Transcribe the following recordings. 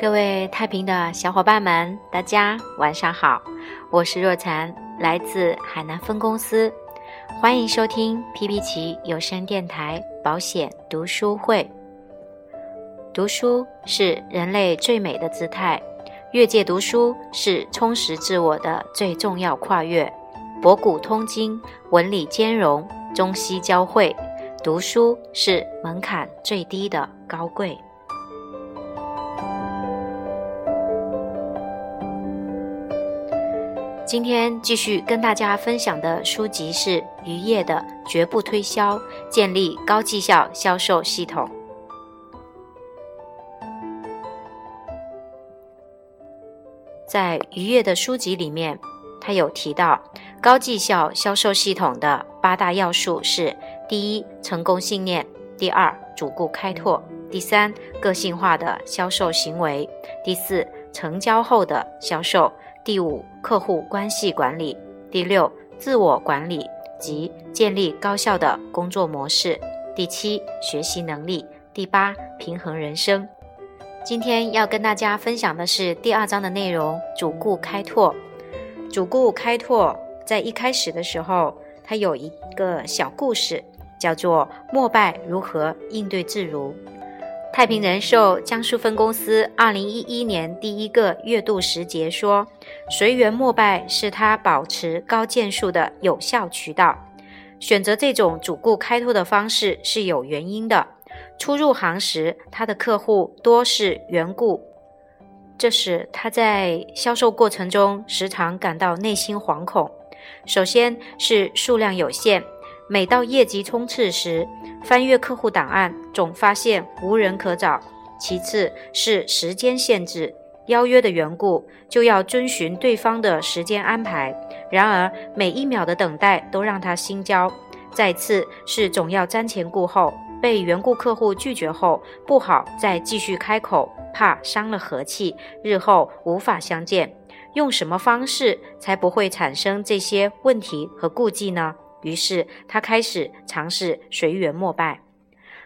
各位太平的小伙伴们，大家晚上好，我是若禅，来自海南分公司，欢迎收听皮皮奇有声电台保险读书会。读书是人类最美的姿态，越界读书是充实自我的最重要跨越。博古通今，文理兼容，中西交汇，读书是门槛最低的高贵。今天继续跟大家分享的书籍是渔业的《绝不推销，建立高绩效销售系统》。在渔业的书籍里面，他有提到高绩效销售系统的八大要素是：第一，成功信念；第二，主顾开拓；第三，个性化的销售行为；第四，成交后的销售。第五，客户关系管理；第六，自我管理及建立高效的工作模式；第七，学习能力；第八，平衡人生。今天要跟大家分享的是第二章的内容：主顾开拓。主顾开拓在一开始的时候，它有一个小故事，叫做“莫拜如何应对自如”。太平人寿江苏分公司二零一一年第一个月度时节说：“随缘莫拜是他保持高件数的有效渠道。选择这种主顾开拓的方式是有原因的。初入行时，他的客户多是缘故，这使他在销售过程中时常感到内心惶恐。首先是数量有限。”每到业绩冲刺时，翻阅客户档案，总发现无人可找。其次是时间限制，邀约的缘故，就要遵循对方的时间安排。然而每一秒的等待都让他心焦。再次是总要瞻前顾后，被缘故客户拒绝后，不好再继续开口，怕伤了和气，日后无法相见。用什么方式才不会产生这些问题和顾忌呢？于是他开始尝试随缘膜拜。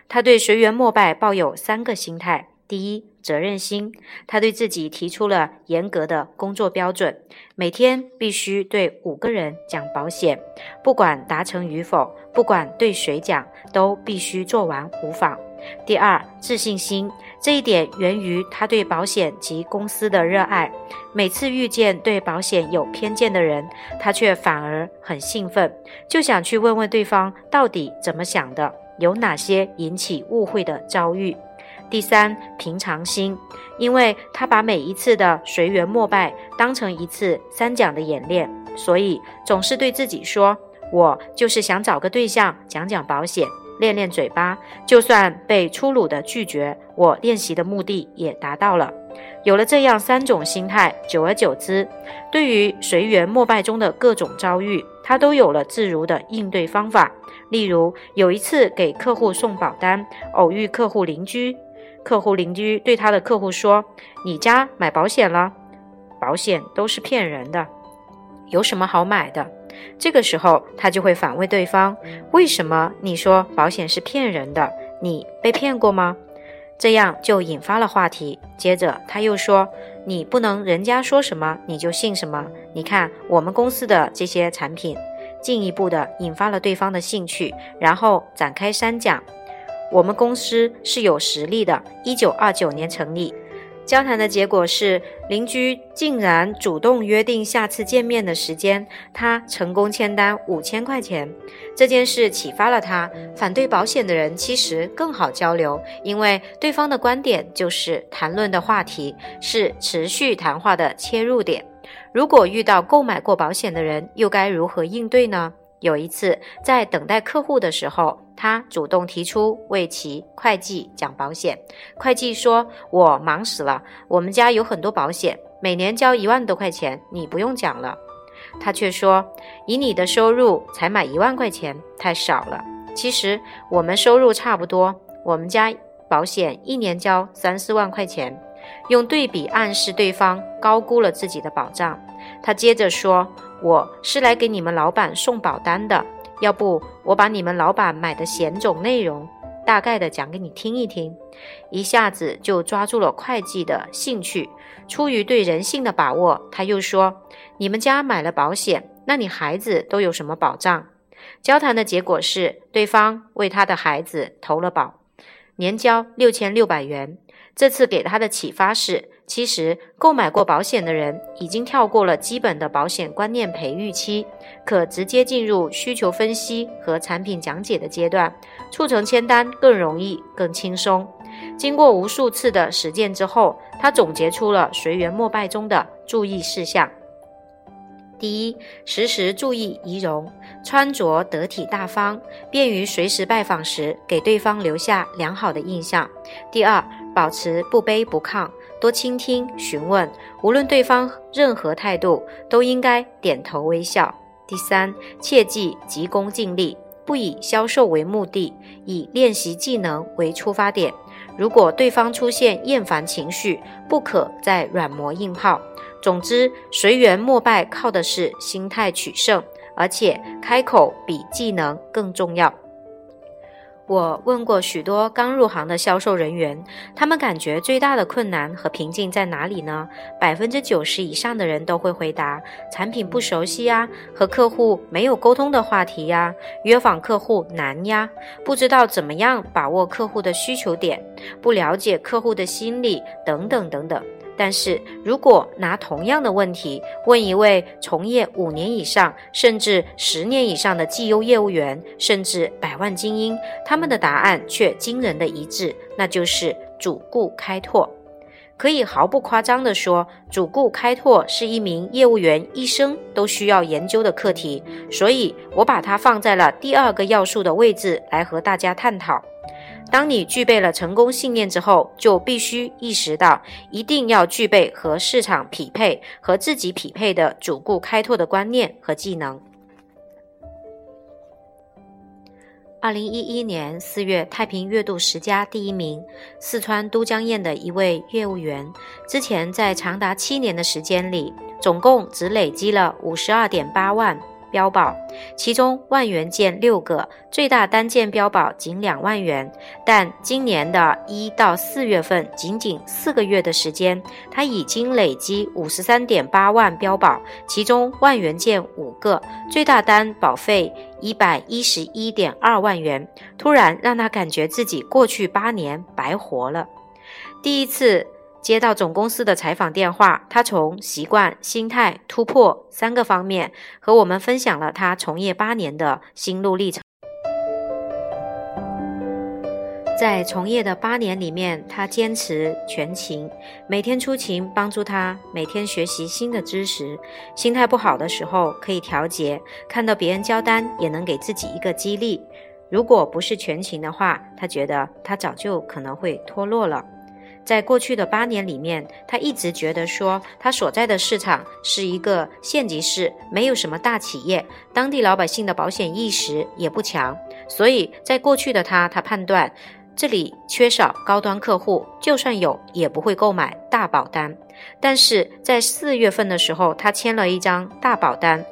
他对随缘膜拜抱有三个心态：第一，责任心。他对自己提出了严格的工作标准，每天必须对五个人讲保险，不管达成与否，不管对谁讲，都必须做完无妨。第二，自信心。这一点源于他对保险及公司的热爱。每次遇见对保险有偏见的人，他却反而很兴奋，就想去问问对方到底怎么想的，有哪些引起误会的遭遇。第三，平常心。因为他把每一次的随缘膜拜当成一次三讲的演练，所以总是对自己说：“我就是想找个对象讲讲保险。”练练嘴巴，就算被粗鲁的拒绝，我练习的目的也达到了。有了这样三种心态，久而久之，对于随缘膜拜中的各种遭遇，他都有了自如的应对方法。例如，有一次给客户送保单，偶遇客户邻居，客户邻居对他的客户说：“你家买保险了？保险都是骗人的，有什么好买的？”这个时候，他就会反问对方：“为什么你说保险是骗人的？你被骗过吗？”这样就引发了话题。接着他又说：“你不能人家说什么你就信什么。你看我们公司的这些产品，进一步的引发了对方的兴趣，然后展开三讲。我们公司是有实力的，一九二九年成立。”交谈的结果是，邻居竟然主动约定下次见面的时间，他成功签单五千块钱。这件事启发了他，反对保险的人其实更好交流，因为对方的观点就是谈论的话题，是持续谈话的切入点。如果遇到购买过保险的人，又该如何应对呢？有一次，在等待客户的时候，他主动提出为其会计讲保险。会计说：“我忙死了，我们家有很多保险，每年交一万多块钱，你不用讲了。”他却说：“以你的收入，才买一万块钱太少了。其实我们收入差不多，我们家保险一年交三四万块钱。”用对比暗示对方高估了自己的保障。他接着说。我是来给你们老板送保单的，要不我把你们老板买的险种内容大概的讲给你听一听，一下子就抓住了会计的兴趣。出于对人性的把握，他又说：“你们家买了保险，那你孩子都有什么保障？”交谈的结果是，对方为他的孩子投了保，年交六千六百元。这次给他的启发是。其实，购买过保险的人已经跳过了基本的保险观念培育期，可直接进入需求分析和产品讲解的阶段，促成签单更容易、更轻松。经过无数次的实践之后，他总结出了随缘莫拜中的注意事项：第一，时时注意仪容，穿着得体大方，便于随时拜访时给对方留下良好的印象；第二，保持不卑不亢。多倾听、询问，无论对方任何态度，都应该点头微笑。第三，切忌急功近利，不以销售为目的，以练习技能为出发点。如果对方出现厌烦情绪，不可再软磨硬泡。总之，随缘莫拜靠的是心态取胜，而且开口比技能更重要。我问过许多刚入行的销售人员，他们感觉最大的困难和瓶颈在哪里呢？百分之九十以上的人都会回答：产品不熟悉呀，和客户没有沟通的话题呀，约访客户难呀，不知道怎么样把握客户的需求点，不了解客户的心理等等等等。但是如果拿同样的问题问一位从业五年以上，甚至十年以上的绩优业务员，甚至百万精英，他们的答案却惊人的一致，那就是主顾开拓。可以毫不夸张地说，主顾开拓是一名业务员一生都需要研究的课题，所以我把它放在了第二个要素的位置来和大家探讨。当你具备了成功信念之后，就必须意识到，一定要具备和市场匹配、和自己匹配的主顾开拓的观念和技能。二零一一年四月，太平月度十佳第一名，四川都江堰的一位业务员，之前在长达七年的时间里，总共只累积了五十二点八万。标保，其中万元件六个，最大单件标保仅两万元。但今年的一到四月份，仅仅四个月的时间，他已经累积五十三点八万标保，其中万元件五个，最大单保费一百一十一点二万元。突然让他感觉自己过去八年白活了。第一次。接到总公司的采访电话，他从习惯、心态、突破三个方面和我们分享了他从业八年的心路历程。在从业的八年里面，他坚持全勤，每天出勤帮助他每天学习新的知识。心态不好的时候可以调节，看到别人交单也能给自己一个激励。如果不是全勤的话，他觉得他早就可能会脱落了。在过去的八年里面，他一直觉得说，他所在的市场是一个县级市，没有什么大企业，当地老百姓的保险意识也不强，所以在过去的他，他判断这里缺少高端客户，就算有也不会购买大保单。但是在四月份的时候，他签了一张大保单，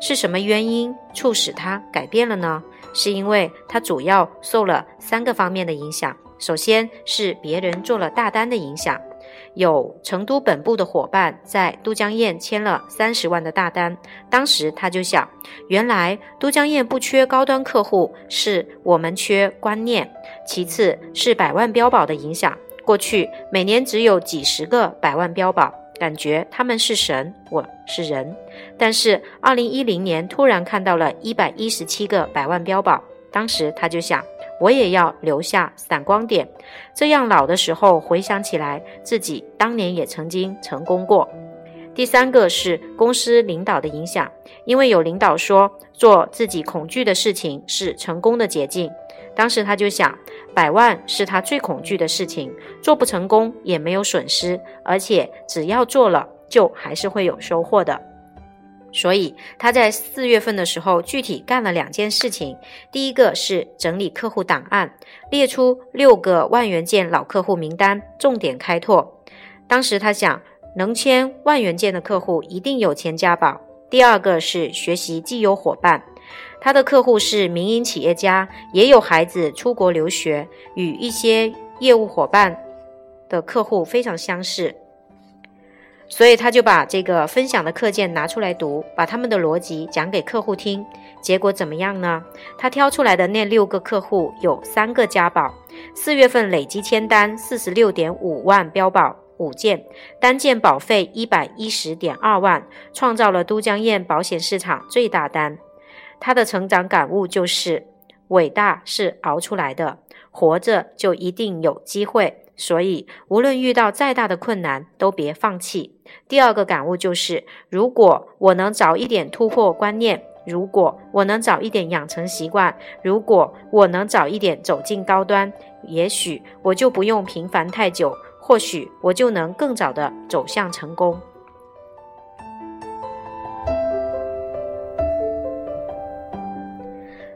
是什么原因促使他改变了呢？是因为他主要受了三个方面的影响。首先是别人做了大单的影响，有成都本部的伙伴在都江堰签了三十万的大单，当时他就想，原来都江堰不缺高端客户，是我们缺观念。其次是百万标保的影响，过去每年只有几十个百万标保，感觉他们是神，我是人。但是二零一零年突然看到了一百一十七个百万标保，当时他就想。我也要留下闪光点，这样老的时候回想起来，自己当年也曾经成功过。第三个是公司领导的影响，因为有领导说做自己恐惧的事情是成功的捷径。当时他就想，百万是他最恐惧的事情，做不成功也没有损失，而且只要做了，就还是会有收获的。所以他在四月份的时候，具体干了两件事情。第一个是整理客户档案，列出六个万元件老客户名单，重点开拓。当时他想，能签万元件的客户一定有钱加宝。第二个是学习既有伙伴，他的客户是民营企业家，也有孩子出国留学，与一些业务伙伴的客户非常相似。所以他就把这个分享的课件拿出来读，把他们的逻辑讲给客户听。结果怎么样呢？他挑出来的那六个客户有三个加保，四月份累计签单四十六点五万标保五件，单件保费一百一十点二万，创造了都江堰保险市场最大单。他的成长感悟就是：伟大是熬出来的，活着就一定有机会。所以，无论遇到再大的困难，都别放弃。第二个感悟就是：如果我能早一点突破观念，如果我能早一点养成习惯，如果我能早一点走进高端，也许我就不用平凡太久，或许我就能更早的走向成功。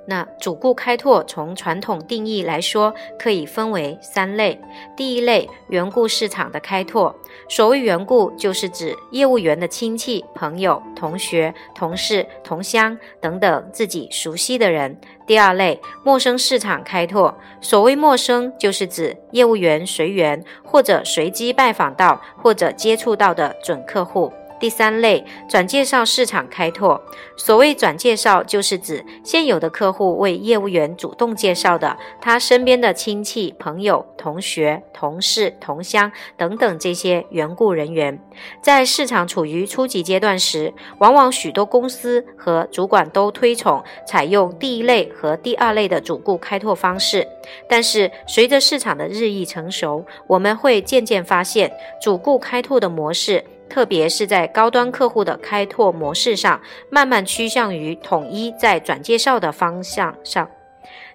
那主顾开拓从传统定义来说，可以分为三类。第一类，缘故市场的开拓。所谓缘故，就是指业务员的亲戚、朋友、同学、同事、同乡等等自己熟悉的人。第二类，陌生市场开拓。所谓陌生，就是指业务员随缘或者随机拜访到或者接触到的准客户。第三类转介绍市场开拓，所谓转介绍，就是指现有的客户为业务员主动介绍的，他身边的亲戚、朋友、同学、同事、同乡等等这些缘故人员。在市场处于初级阶段时，往往许多公司和主管都推崇采用第一类和第二类的主顾开拓方式。但是随着市场的日益成熟，我们会渐渐发现，主顾开拓的模式。特别是在高端客户的开拓模式上，慢慢趋向于统一在转介绍的方向上。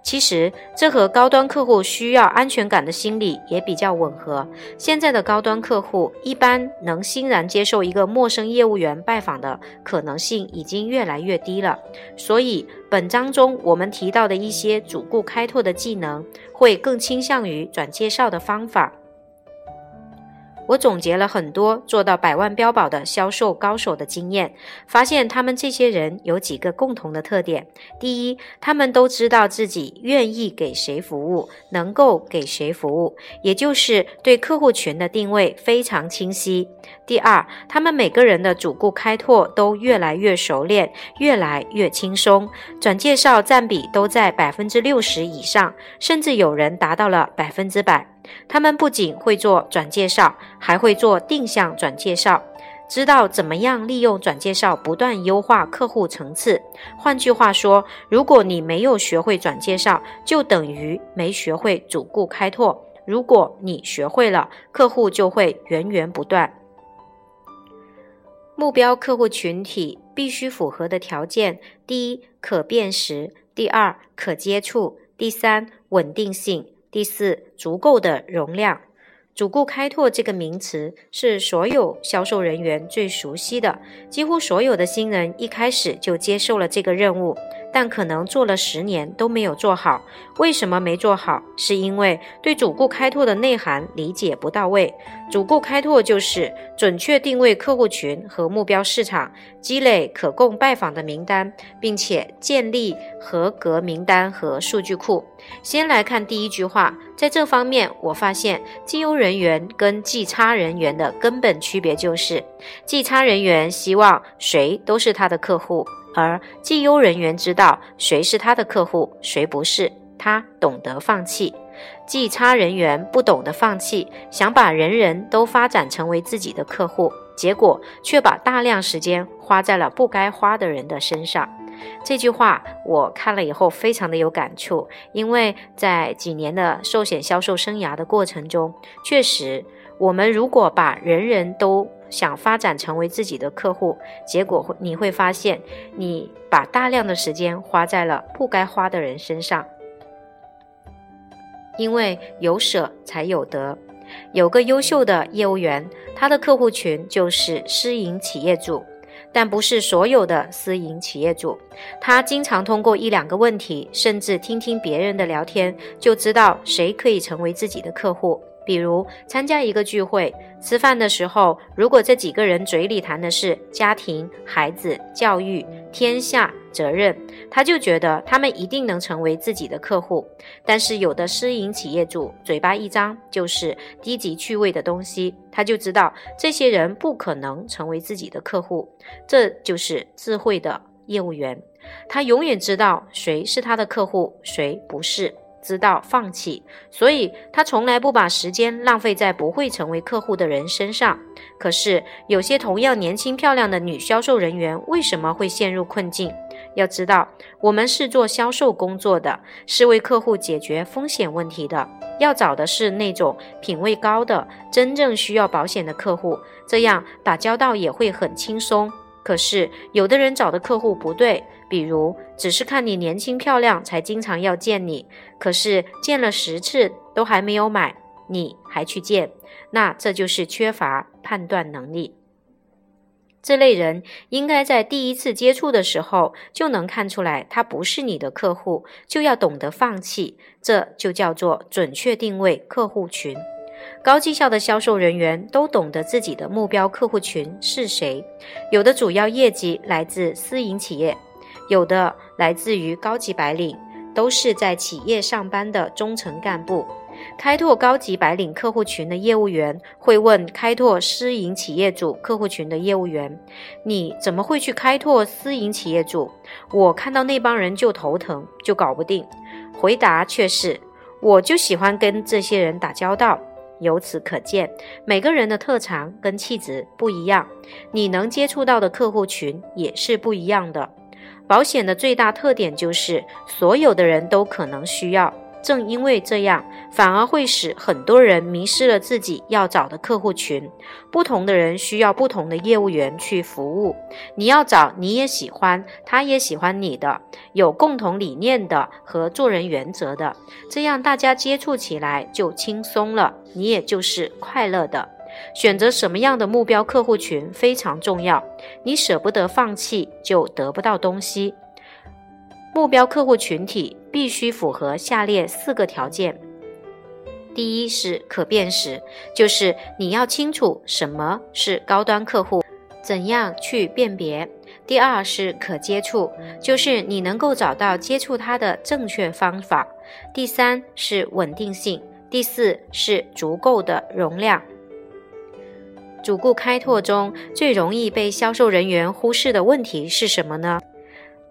其实，这和高端客户需要安全感的心理也比较吻合。现在的高端客户一般能欣然接受一个陌生业务员拜访的可能性已经越来越低了。所以，本章中我们提到的一些主顾开拓的技能，会更倾向于转介绍的方法。我总结了很多做到百万标保的销售高手的经验，发现他们这些人有几个共同的特点：第一，他们都知道自己愿意给谁服务，能够给谁服务，也就是对客户群的定位非常清晰；第二，他们每个人的主顾开拓都越来越熟练，越来越轻松，转介绍占比都在百分之六十以上，甚至有人达到了百分之百。他们不仅会做转介绍，还会做定向转介绍，知道怎么样利用转介绍不断优化客户层次。换句话说，如果你没有学会转介绍，就等于没学会主顾开拓；如果你学会了，客户就会源源不断。目标客户群体必须符合的条件：第一，可辨识；第二，可接触；第三，稳定性。第四，足够的容量。主顾开拓这个名词是所有销售人员最熟悉的，几乎所有的新人一开始就接受了这个任务。但可能做了十年都没有做好，为什么没做好？是因为对主顾开拓的内涵理解不到位。主顾开拓就是准确定位客户群和目标市场，积累可供拜访的名单，并且建立合格名单和数据库。先来看第一句话，在这方面，我发现绩优人员跟绩差人员的根本区别就是，绩差人员希望谁都是他的客户。而绩优人员知道谁是他的客户，谁不是，他懂得放弃；绩差人员不懂得放弃，想把人人都发展成为自己的客户，结果却把大量时间花在了不该花的人的身上。这句话我看了以后非常的有感触，因为在几年的寿险销售生涯的过程中，确实，我们如果把人人都想发展成为自己的客户，结果你会发现，你把大量的时间花在了不该花的人身上。因为有舍才有得。有个优秀的业务员，他的客户群就是私营企业主，但不是所有的私营企业主。他经常通过一两个问题，甚至听听别人的聊天，就知道谁可以成为自己的客户。比如参加一个聚会，吃饭的时候，如果这几个人嘴里谈的是家庭、孩子、教育、天下、责任，他就觉得他们一定能成为自己的客户。但是有的私营企业主嘴巴一张就是低级趣味的东西，他就知道这些人不可能成为自己的客户。这就是智慧的业务员，他永远知道谁是他的客户，谁不是。知道放弃，所以他从来不把时间浪费在不会成为客户的人身上。可是，有些同样年轻漂亮的女销售人员为什么会陷入困境？要知道，我们是做销售工作的，是为客户解决风险问题的。要找的是那种品位高的、真正需要保险的客户，这样打交道也会很轻松。可是，有的人找的客户不对。比如，只是看你年轻漂亮，才经常要见你。可是见了十次都还没有买，你还去见，那这就是缺乏判断能力。这类人应该在第一次接触的时候就能看出来，他不是你的客户，就要懂得放弃。这就叫做准确定位客户群。高绩效的销售人员都懂得自己的目标客户群是谁，有的主要业绩来自私营企业。有的来自于高级白领，都是在企业上班的中层干部。开拓高级白领客户群的业务员会问开拓私营企业主客户群的业务员：“你怎么会去开拓私营企业主？我看到那帮人就头疼，就搞不定。”回答却是：“我就喜欢跟这些人打交道。”由此可见，每个人的特长跟气质不一样，你能接触到的客户群也是不一样的。保险的最大特点就是所有的人都可能需要，正因为这样，反而会使很多人迷失了自己要找的客户群。不同的人需要不同的业务员去服务，你要找你也喜欢，他也喜欢你的，有共同理念的和做人原则的，这样大家接触起来就轻松了，你也就是快乐的。选择什么样的目标客户群非常重要，你舍不得放弃就得不到东西。目标客户群体必须符合下列四个条件：第一是可辨识，就是你要清楚什么是高端客户，怎样去辨别；第二是可接触，就是你能够找到接触他的正确方法；第三是稳定性；第四是足够的容量。主顾开拓中最容易被销售人员忽视的问题是什么呢？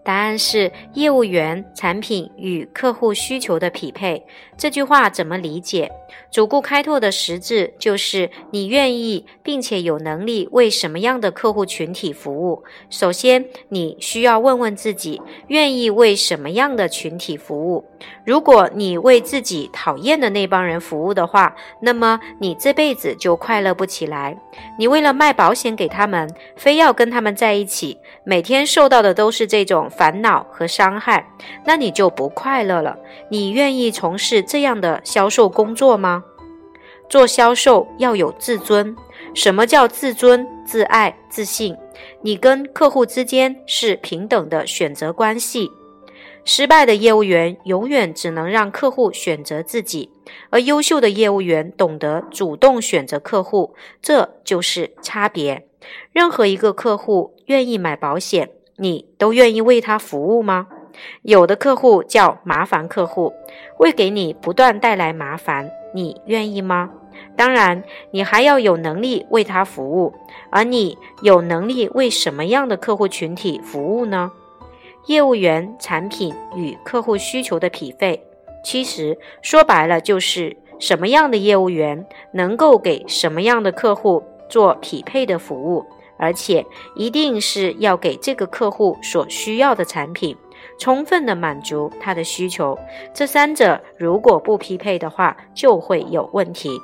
答案是业务员产品与客户需求的匹配。这句话怎么理解？主顾开拓的实质就是你愿意并且有能力为什么样的客户群体服务。首先，你需要问问自己，愿意为什么样的群体服务。如果你为自己讨厌的那帮人服务的话，那么你这辈子就快乐不起来。你为了卖保险给他们，非要跟他们在一起，每天受到的都是这种烦恼和伤害，那你就不快乐了。你愿意从事这样的销售工作吗？做销售要有自尊。什么叫自尊、自爱、自信？你跟客户之间是平等的选择关系。失败的业务员永远只能让客户选择自己，而优秀的业务员懂得主动选择客户，这就是差别。任何一个客户愿意买保险，你都愿意为他服务吗？有的客户叫麻烦客户，会给你不断带来麻烦，你愿意吗？当然，你还要有能力为他服务，而你有能力为什么样的客户群体服务呢？业务员产品与客户需求的匹配，其实说白了就是什么样的业务员能够给什么样的客户做匹配的服务，而且一定是要给这个客户所需要的产品，充分的满足他的需求。这三者如果不匹配的话，就会有问题。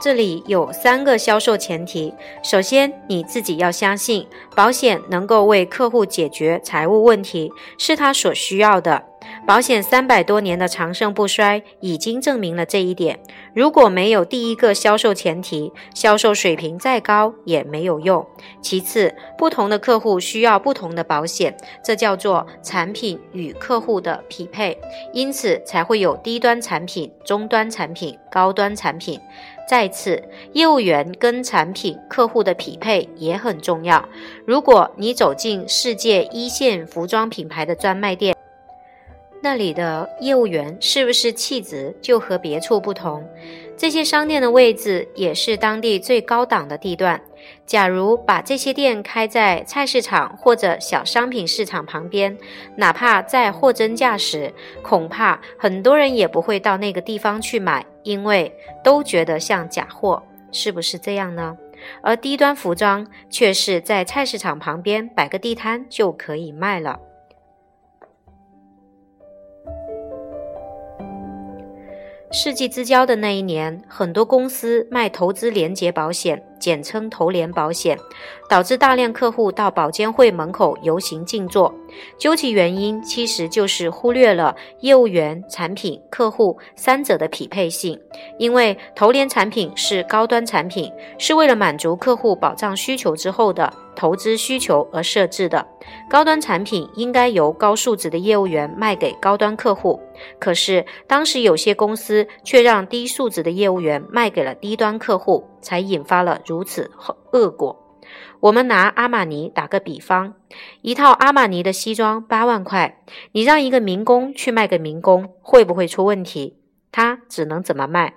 这里有三个销售前提：首先，你自己要相信保险能够为客户解决财务问题，是他所需要的。保险三百多年的长盛不衰已经证明了这一点。如果没有第一个销售前提，销售水平再高也没有用。其次，不同的客户需要不同的保险，这叫做产品与客户的匹配，因此才会有低端产品、中端产品、高端产品。再次，业务员跟产品客户的匹配也很重要。如果你走进世界一线服装品牌的专卖店，那里的业务员是不是气质就和别处不同？这些商店的位置也是当地最高档的地段。假如把这些店开在菜市场或者小商品市场旁边，哪怕在货真价实，恐怕很多人也不会到那个地方去买，因为都觉得像假货，是不是这样呢？而低端服装却是在菜市场旁边摆个地摊就可以卖了。世纪之交的那一年，很多公司卖投资连结保险，简称投连保险，导致大量客户到保监会门口游行静坐。究其原因，其实就是忽略了业务员、产品、客户三者的匹配性。因为投连产品是高端产品，是为了满足客户保障需求之后的。投资需求而设置的高端产品，应该由高素质的业务员卖给高端客户。可是当时有些公司却让低素质的业务员卖给了低端客户，才引发了如此恶果。我们拿阿玛尼打个比方，一套阿玛尼的西装八万块，你让一个民工去卖给民工，会不会出问题？他只能怎么卖？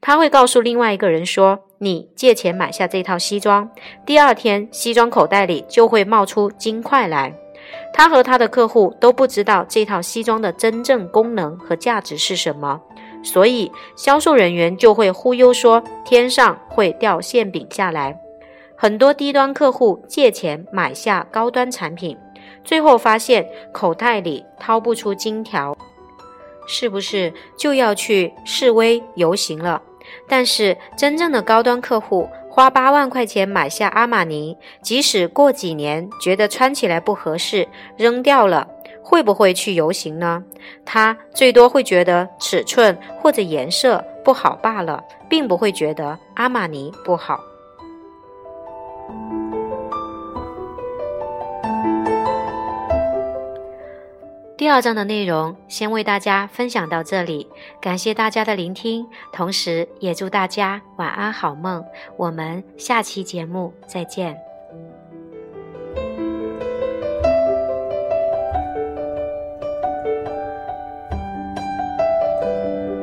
他会告诉另外一个人说：“你借钱买下这套西装，第二天西装口袋里就会冒出金块来。”他和他的客户都不知道这套西装的真正功能和价值是什么，所以销售人员就会忽悠说天上会掉馅饼下来。很多低端客户借钱买下高端产品，最后发现口袋里掏不出金条。是不是就要去示威游行了？但是真正的高端客户花八万块钱买下阿玛尼，即使过几年觉得穿起来不合适，扔掉了，会不会去游行呢？他最多会觉得尺寸或者颜色不好罢了，并不会觉得阿玛尼不好。第二章的内容先为大家分享到这里，感谢大家的聆听，同时也祝大家晚安好梦。我们下期节目再见。